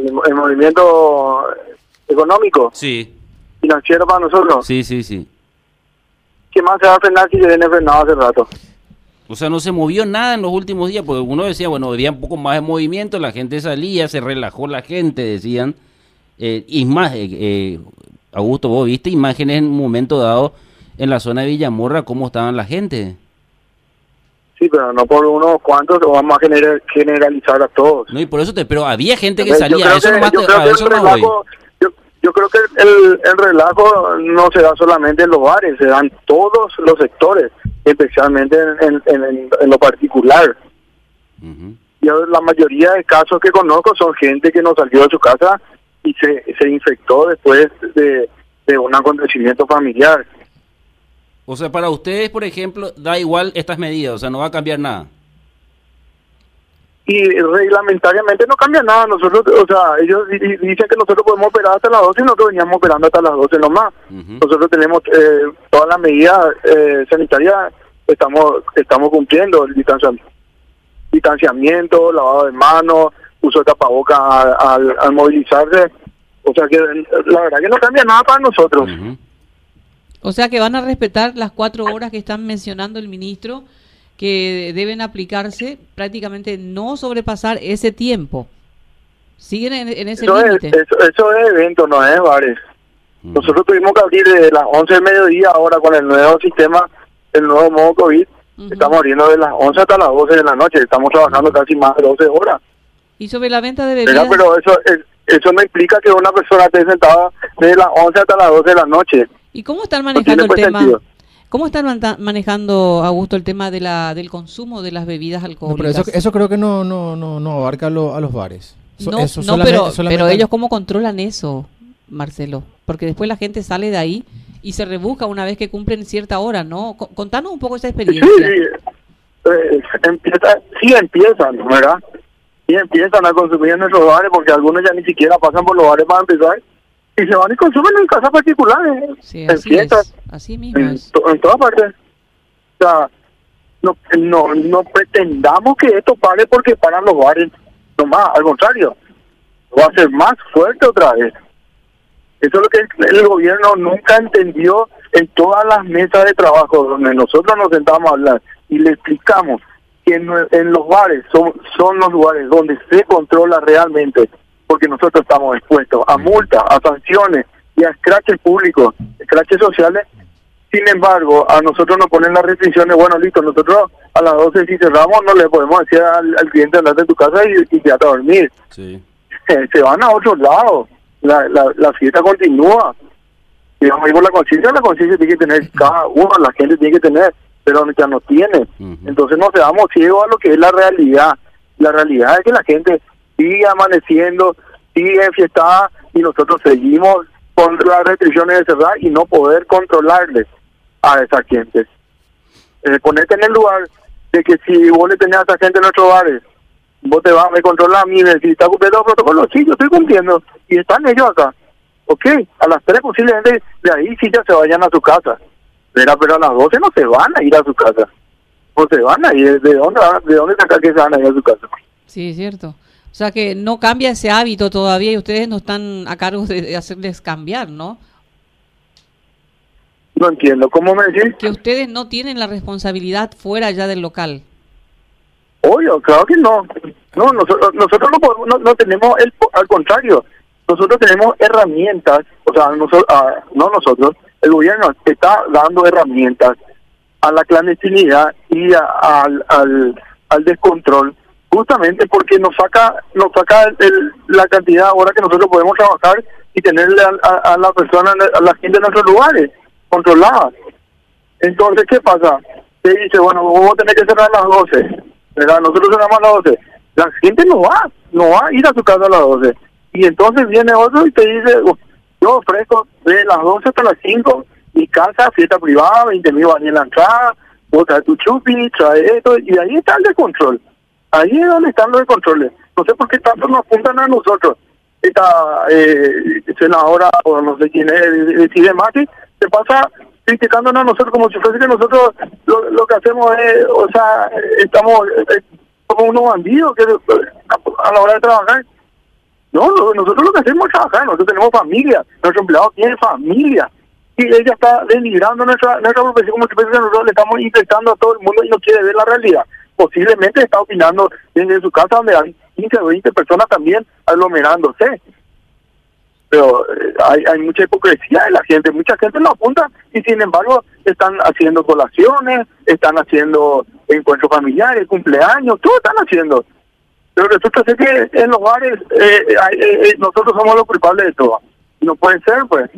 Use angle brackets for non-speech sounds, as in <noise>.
el, el movimiento económico, Sí, financiero para nosotros. sí, sí, sí. ¿Qué más se va a frenar si se viene frenado hace rato? O sea, no se movió nada en los últimos días, porque uno decía, bueno, había un poco más de movimiento, la gente salía, se relajó la gente, decían. Eh, y más, eh, eh, Augusto, vos viste imágenes en un momento dado en la zona de Villamorra, cómo estaban la gente. Sí, pero no por unos cuantos, lo vamos a gener- generalizar a todos. No, y por eso te, pero había gente que salía, eso que- yo creo a que el eso no voy. relajo- yo, yo creo que el, el relajo no se da solamente en los bares, se dan todos los sectores, especialmente en, en- en- en lo particular. Ujú. Yo, la mayoría de casos que conozco son gente que no salió de su casa y se, se infectó después de, de un acontecimiento familiar. O sea, para ustedes, por ejemplo, da igual estas medidas, o sea, no va a cambiar nada. Y reglamentariamente no cambia nada. Nosotros, o sea, ellos di- di- dicen que nosotros podemos operar hasta las 12 y nosotros veníamos operando hasta las 12 nomás. Ujú. Nosotros tenemos eh, todas las medidas eh, sanitarias, estamos estamos cumpliendo el distancia- distanciamiento, lavado de manos, uso de tapaboca al, al, al movilizarse. O sea que la verdad que no cambia nada para nosotros. O sea que van a respetar las cuatro horas que están mencionando el ministro, que deben aplicarse, prácticamente no sobrepasar ese tiempo. Siguen en, en ese Eso es, límite. eso, eso es evento, no es bares. Ujú. Nosotros tuvimos que abrir de las 11 del mediodía ahora con el nuevo sistema, el nuevo modo COVID. Estamos abriendo de las 11 hasta las 12 de la noche. Estamos trabajando casi más de 12 horas. Y sobre la venta de bebidas, Pero eso es- eso no implica que una persona esté sentada desde las 11 hasta las 12 de la noche. ¿Y cómo están manejando el tema? sentido. ¿Cómo están manejando, Augusto, el tema de la, del consumo de las bebidas No, pero alcohólicas? eso, eso creo que no, no, no, no abarca a, lo- a los bares. So- no, eso no, solamente- pero, solamente- pero ellos cómo controlan eso, Marcelo, porque después la gente sale de ahí y se rebusca una vez que cumplen cierta hora, ¿no? Co- Contanos un poco esa Sí, experiencia. eh, empieza, sí empiezan, ¿verdad? Sí empiezan a consumir en nuestros bares porque algunos ya ni siquiera pasan por los bares para empezar y se van y consumen en casas particulares, Sí, en así fiestas. es, así mismo en, es. to- en todas partes. O sea, no, no, no pretendamos que esto pare porque paran los bares. No más, al contrario, va a ser más fuerte otra vez. Eso es lo que el gobierno nunca entendió en todas las mesas de trabajo donde nosotros nos sentamos a hablar y le explicamos que en, en los bares son, son los lugares donde se controla realmente, porque nosotros estamos expuestos a multas, a sanciones y a escraches públicos, escraches sociales. Sin embargo, a nosotros nos ponen las restricciones, bueno, listo, nosotros a las 12 si cerramos no le podemos decir al, al cliente andar de tu casa y, y quédate a dormir Sí. <laughs> se van a otros lados. La, la, la fiesta continúa. Digamos, y por la conciencia, la conciencia tiene que tener cada uno, la gente tiene que tener, pero ya no tiene. Entonces no seamos ciegos a lo que es la realidad. La realidad es que la gente sigue amaneciendo, sigue enfiestada y nosotros seguimos con las restricciones de cerrar y no poder controlarles a esa gente. Eh, ponete en el lugar de que si vos le tenés a esa gente en nuestros bares, vos te vas, me controlas a mí, me decís, ¿está cumpliendo los protocolos? Sí, yo estoy cumpliendo. Y están ellos acá. Ok, a las tres posiblemente de ahí sí ya se vayan a su casa. Pero, pero a las 12 no se van a ir a su casa. No se van a ir. ¿De dónde, de dónde sacar que se van a ir a su casa? Sí, es cierto. O sea que no cambia ese hábito todavía y ustedes no están a cargo de, hacerles cambiar, ¿no? No entiendo. ¿Cómo me decís? Que ustedes no tienen la responsabilidad fuera ya del local. Obvio, claro que no. No, nosotros, nosotros no, podemos- no, no tenemos, el, al contrario, nosotros tenemos herramientas, o sea, nosotros, no nosotros, el gobierno está dando herramientas a la clandestinidad y a- al, al, al descontrol, justamente porque nos saca nos saca el- la cantidad de horas que nosotros podemos trabajar y tenerle a, a- a la persona, a la gente en nuestros lugares, controladas. Entonces, ¿qué pasa? Se dice, bueno, vos tenés que cerrar a las 12, ¿verdad? Nosotros cerramos a las 12. La gente no va, no va a ir a su casa a las 12. Y entonces viene otro y te dice, "Oh, yo ofrezco de las 12 hasta las 5, mi casa, fiesta privada, 20 mil van en la entrada, vos traes tu chupi, trae esto, y ahí está el descontrol. Ahí es donde están los descontroles. No sé por qué tanto nos apuntan a nosotros. Esta eh, senadora, o no sé quién es, decide Mati, se pasa criticándonos a nosotros como si fuese que nosotros lo, lo que hacemos es, o sea, estamos eh, como unos bandidos que a, la hora de trabajar. No, nosotros lo que hacemos es trabajar, nosotros tenemos familia, nuestro empleado tiene familia. Y ella está denigrando nuestra, nuestra profesión como si fuese que nosotros le estamos infectando a todo el mundo y no quiere ver la realidad. Posiblemente está opinando desde su casa donde hay 15 o 20 personas también aglomerándose. Pero eh, hay, hay mucha hipocresía de la gente, mucha gente lo apunta y sin embargo están haciendo colaciones, están haciendo encuentros familiares, cumpleaños, todo están haciendo. Pero resulta ser que en los bares eh, hay- eh, eh, nosotros somos los culpables de todo. No puede ser, pues.